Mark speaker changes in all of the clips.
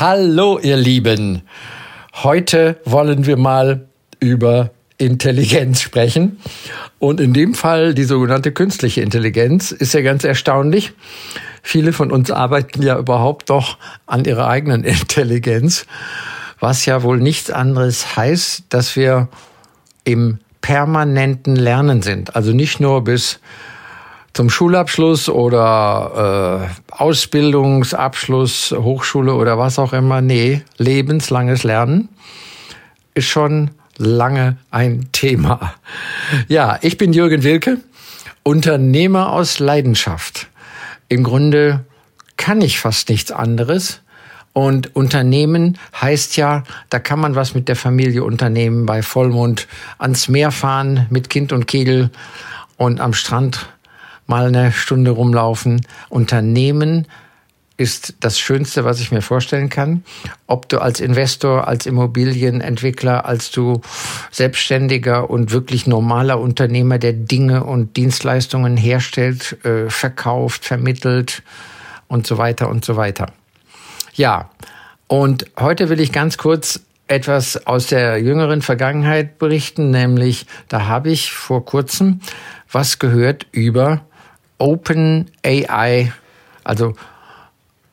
Speaker 1: Hallo, ihr Lieben. Heute wollen wir mal über Intelligenz sprechen. Und in dem Fall die sogenannte künstliche Intelligenz ist ja ganz erstaunlich. Viele von uns arbeiten ja überhaupt doch an ihrer eigenen Intelligenz, was ja wohl nichts anderes heißt, dass wir im permanenten Lernen sind. Also nicht nur bis zum Schulabschluss oder äh, Ausbildungsabschluss, Hochschule oder was auch immer. Nee, lebenslanges Lernen ist schon lange ein Thema. Ja, ich bin Jürgen Wilke, Unternehmer aus Leidenschaft. Im Grunde kann ich fast nichts anderes. Und Unternehmen heißt ja, da kann man was mit der Familie unternehmen, bei Vollmond ans Meer fahren mit Kind und Kegel und am Strand mal eine Stunde rumlaufen. Unternehmen ist das Schönste, was ich mir vorstellen kann. Ob du als Investor, als Immobilienentwickler, als du selbstständiger und wirklich normaler Unternehmer, der Dinge und Dienstleistungen herstellt, äh, verkauft, vermittelt und so weiter und so weiter. Ja, und heute will ich ganz kurz etwas aus der jüngeren Vergangenheit berichten, nämlich da habe ich vor kurzem was gehört über Open AI, also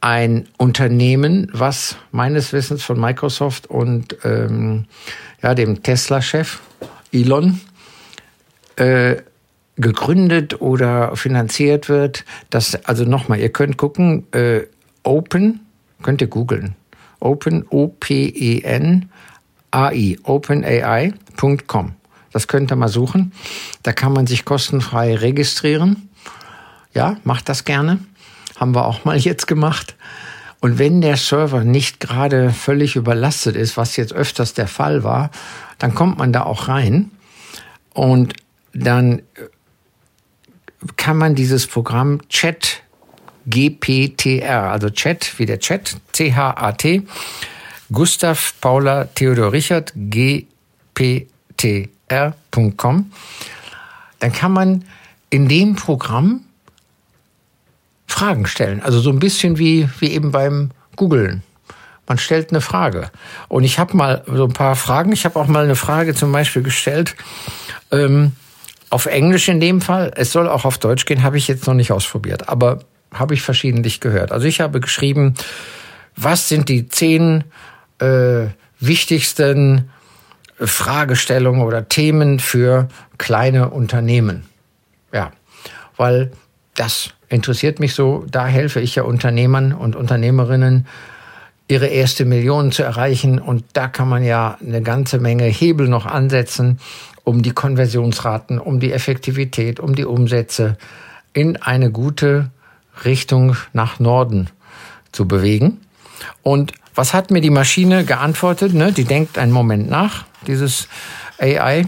Speaker 1: ein Unternehmen, was meines Wissens von Microsoft und ähm, ja, dem Tesla-Chef Elon äh, gegründet oder finanziert wird. Das, also nochmal, ihr könnt gucken, äh, Open, könnt ihr googeln. Open, O-P-E-N, AI, openai.com. Das könnt ihr mal suchen. Da kann man sich kostenfrei registrieren. Ja, macht das gerne. Haben wir auch mal jetzt gemacht. Und wenn der Server nicht gerade völlig überlastet ist, was jetzt öfters der Fall war, dann kommt man da auch rein und dann kann man dieses Programm Chat GPTR, also Chat wie der Chat, C-H-A-T, Gustav Paula Theodor Richard GPTR.com, dann kann man in dem Programm Fragen stellen. Also so ein bisschen wie, wie eben beim Googlen. Man stellt eine Frage. Und ich habe mal so ein paar Fragen. Ich habe auch mal eine Frage zum Beispiel gestellt. Ähm, auf Englisch in dem Fall. Es soll auch auf Deutsch gehen, habe ich jetzt noch nicht ausprobiert. Aber habe ich verschiedentlich gehört. Also ich habe geschrieben, was sind die zehn äh, wichtigsten Fragestellungen oder Themen für kleine Unternehmen? Ja, weil das interessiert mich so. Da helfe ich ja Unternehmern und Unternehmerinnen, ihre erste Million zu erreichen. Und da kann man ja eine ganze Menge Hebel noch ansetzen, um die Konversionsraten, um die Effektivität, um die Umsätze in eine gute Richtung nach Norden zu bewegen. Und was hat mir die Maschine geantwortet? Ne? Die denkt einen Moment nach, dieses AI.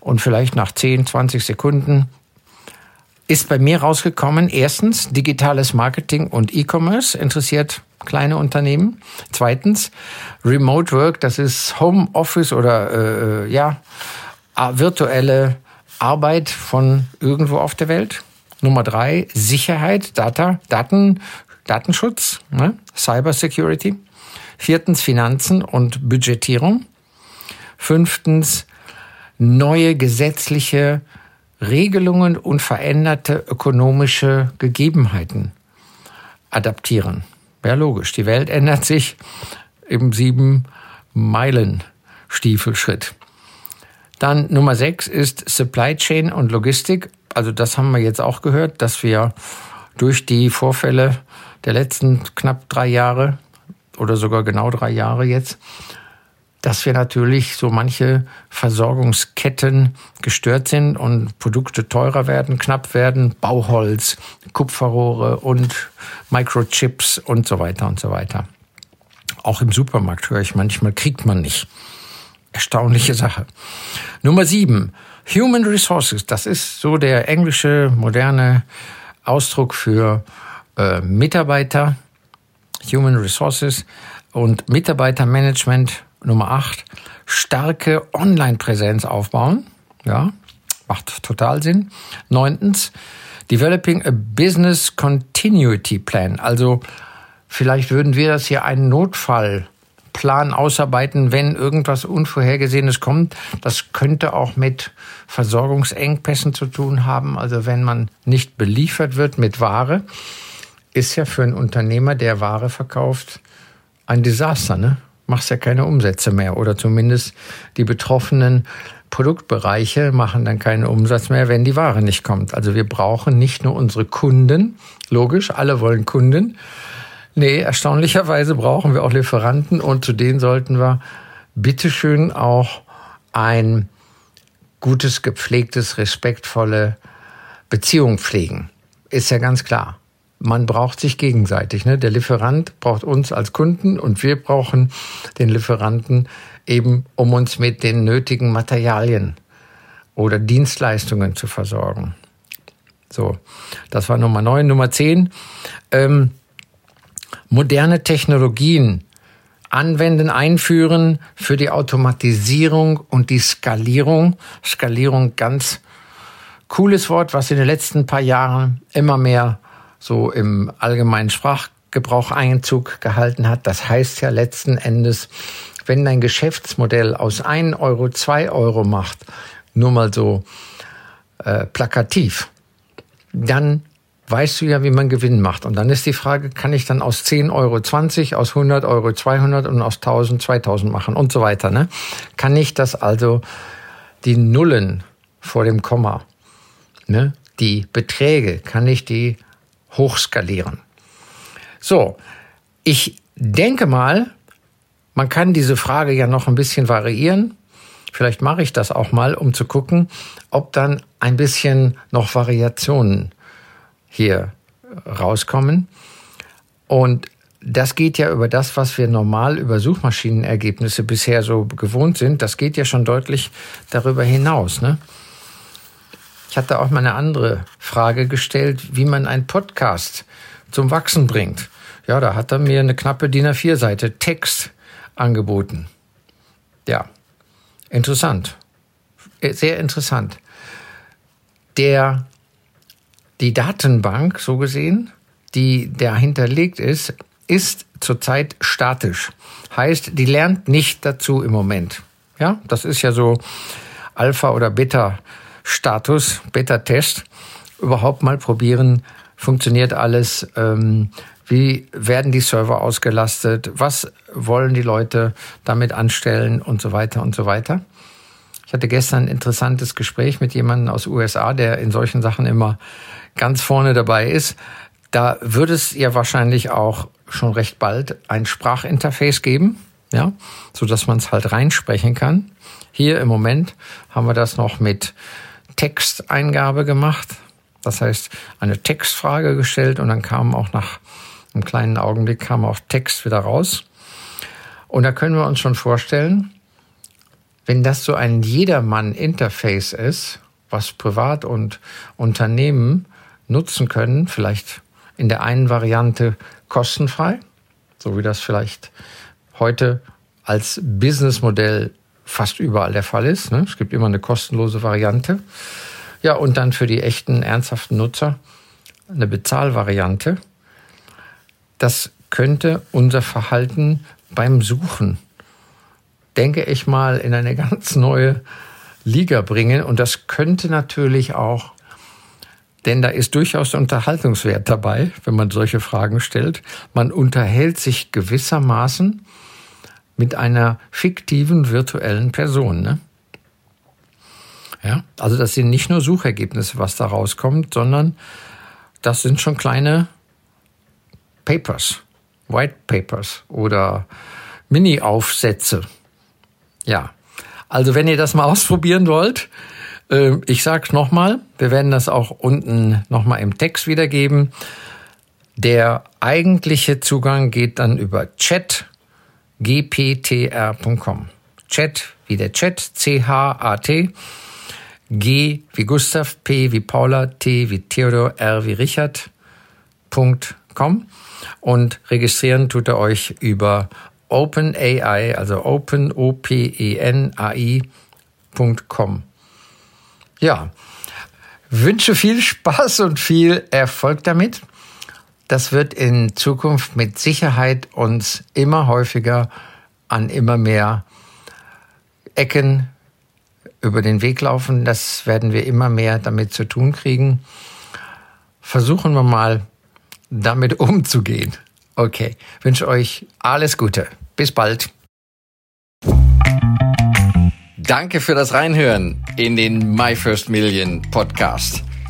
Speaker 1: Und vielleicht nach 10, 20 Sekunden ist bei mir rausgekommen, erstens, digitales Marketing und E-Commerce interessiert kleine Unternehmen. Zweitens, Remote Work, das ist Home Office oder äh, ja, virtuelle Arbeit von irgendwo auf der Welt. Nummer drei, Sicherheit, Data, Daten, Datenschutz, ne? Cyber Security. Viertens, Finanzen und Budgetierung. Fünftens, neue gesetzliche Regelungen und veränderte ökonomische Gegebenheiten adaptieren. Ja, logisch. Die Welt ändert sich im sieben Meilen Stiefelschritt. Dann Nummer sechs ist Supply Chain und Logistik. Also das haben wir jetzt auch gehört, dass wir durch die Vorfälle der letzten knapp drei Jahre oder sogar genau drei Jahre jetzt dass wir natürlich so manche Versorgungsketten gestört sind und Produkte teurer werden, knapp werden, Bauholz, Kupferrohre und Microchips und so weiter und so weiter. Auch im Supermarkt höre ich manchmal, kriegt man nicht. Erstaunliche Sache. Nummer sieben, Human Resources. Das ist so der englische moderne Ausdruck für äh, Mitarbeiter, Human Resources und Mitarbeitermanagement. Nummer acht, starke Online-Präsenz aufbauen. Ja, macht total Sinn. Neuntens, Developing a Business Continuity Plan. Also vielleicht würden wir das hier einen Notfallplan ausarbeiten, wenn irgendwas Unvorhergesehenes kommt. Das könnte auch mit Versorgungsengpässen zu tun haben. Also wenn man nicht beliefert wird mit Ware, ist ja für einen Unternehmer, der Ware verkauft, ein Desaster. Ne? Machst ja keine Umsätze mehr oder zumindest die Betroffenen Produktbereiche machen dann keinen Umsatz mehr, wenn die Ware nicht kommt. Also wir brauchen nicht nur unsere Kunden, logisch, alle wollen Kunden. Nee, erstaunlicherweise brauchen wir auch Lieferanten und zu denen sollten wir bitteschön auch ein gutes, gepflegtes, respektvolle Beziehung pflegen. Ist ja ganz klar. Man braucht sich gegenseitig. Ne? Der Lieferant braucht uns als Kunden und wir brauchen den Lieferanten eben um uns mit den nötigen Materialien oder Dienstleistungen zu versorgen. So, das war Nummer 9. Nummer 10. Ähm, moderne Technologien anwenden, einführen für die Automatisierung und die Skalierung. Skalierung, ganz cooles Wort, was in den letzten paar Jahren immer mehr so im allgemeinen Sprachgebrauch Einzug gehalten hat. Das heißt ja letzten Endes, wenn dein Geschäftsmodell aus 1 Euro 2 Euro macht, nur mal so äh, plakativ, dann weißt du ja, wie man Gewinn macht. Und dann ist die Frage, kann ich dann aus 10 Euro 20, aus 100 Euro 200 und aus 1000 2000 machen und so weiter. Ne? Kann ich das also, die Nullen vor dem Komma, ne? die Beträge, kann ich die hochskalieren? So, ich denke mal, man kann diese Frage ja noch ein bisschen variieren. Vielleicht mache ich das auch mal, um zu gucken, ob dann ein bisschen noch Variationen hier rauskommen. Und das geht ja über das, was wir normal über Suchmaschinenergebnisse bisher so gewohnt sind. Das geht ja schon deutlich darüber hinaus. Ne? Ich hatte auch mal eine andere Frage gestellt, wie man einen Podcast zum Wachsen bringt. Ja, da hat er mir eine knappe DIN A4-Seite Text angeboten. Ja, interessant. Äh, sehr interessant. Der, die Datenbank, so gesehen, die dahinterlegt ist, ist zurzeit statisch. Heißt, die lernt nicht dazu im Moment. Ja, das ist ja so Alpha- oder Beta-Status, Beta-Test. Überhaupt mal probieren, funktioniert alles, ähm, wie werden die Server ausgelastet? Was wollen die Leute damit anstellen und so weiter und so weiter? Ich hatte gestern ein interessantes Gespräch mit jemandem aus USA, der in solchen Sachen immer ganz vorne dabei ist. Da würde es ja wahrscheinlich auch schon recht bald ein Sprachinterface geben, ja, so dass man es halt reinsprechen kann. Hier im Moment haben wir das noch mit Texteingabe gemacht. Das heißt, eine Textfrage gestellt und dann kam auch nach im kleinen Augenblick kam auch Text wieder raus. Und da können wir uns schon vorstellen, wenn das so ein Jedermann-Interface ist, was Privat und Unternehmen nutzen können, vielleicht in der einen Variante kostenfrei, so wie das vielleicht heute als Businessmodell fast überall der Fall ist. Ne? Es gibt immer eine kostenlose Variante. Ja, und dann für die echten, ernsthaften Nutzer eine Bezahlvariante das könnte unser Verhalten beim Suchen, denke ich mal, in eine ganz neue Liga bringen. Und das könnte natürlich auch, denn da ist durchaus Unterhaltungswert dabei, wenn man solche Fragen stellt. Man unterhält sich gewissermaßen mit einer fiktiven virtuellen Person. Ne? Ja, also das sind nicht nur Suchergebnisse, was da rauskommt, sondern das sind schon kleine Papers, White Papers oder Mini-Aufsätze. Ja, also wenn ihr das mal ausprobieren wollt, äh, ich sag's nochmal, wir werden das auch unten nochmal im Text wiedergeben. Der eigentliche Zugang geht dann über Chat gptr.com. Chat wie der Chat, C-H-A-T, G wie Gustav, P wie Paula, T wie Theodor, R wie Richard.com und registrieren tut er euch über OpenAI, also Open, O-P-E-N-A-I.com. Ja, wünsche viel Spaß und viel Erfolg damit. Das wird in Zukunft mit Sicherheit uns immer häufiger an immer mehr Ecken über den Weg laufen. Das werden wir immer mehr damit zu tun kriegen. Versuchen wir mal damit umzugehen. Okay, wünsche euch alles Gute. Bis bald. Danke für das Reinhören in den My First Million Podcast.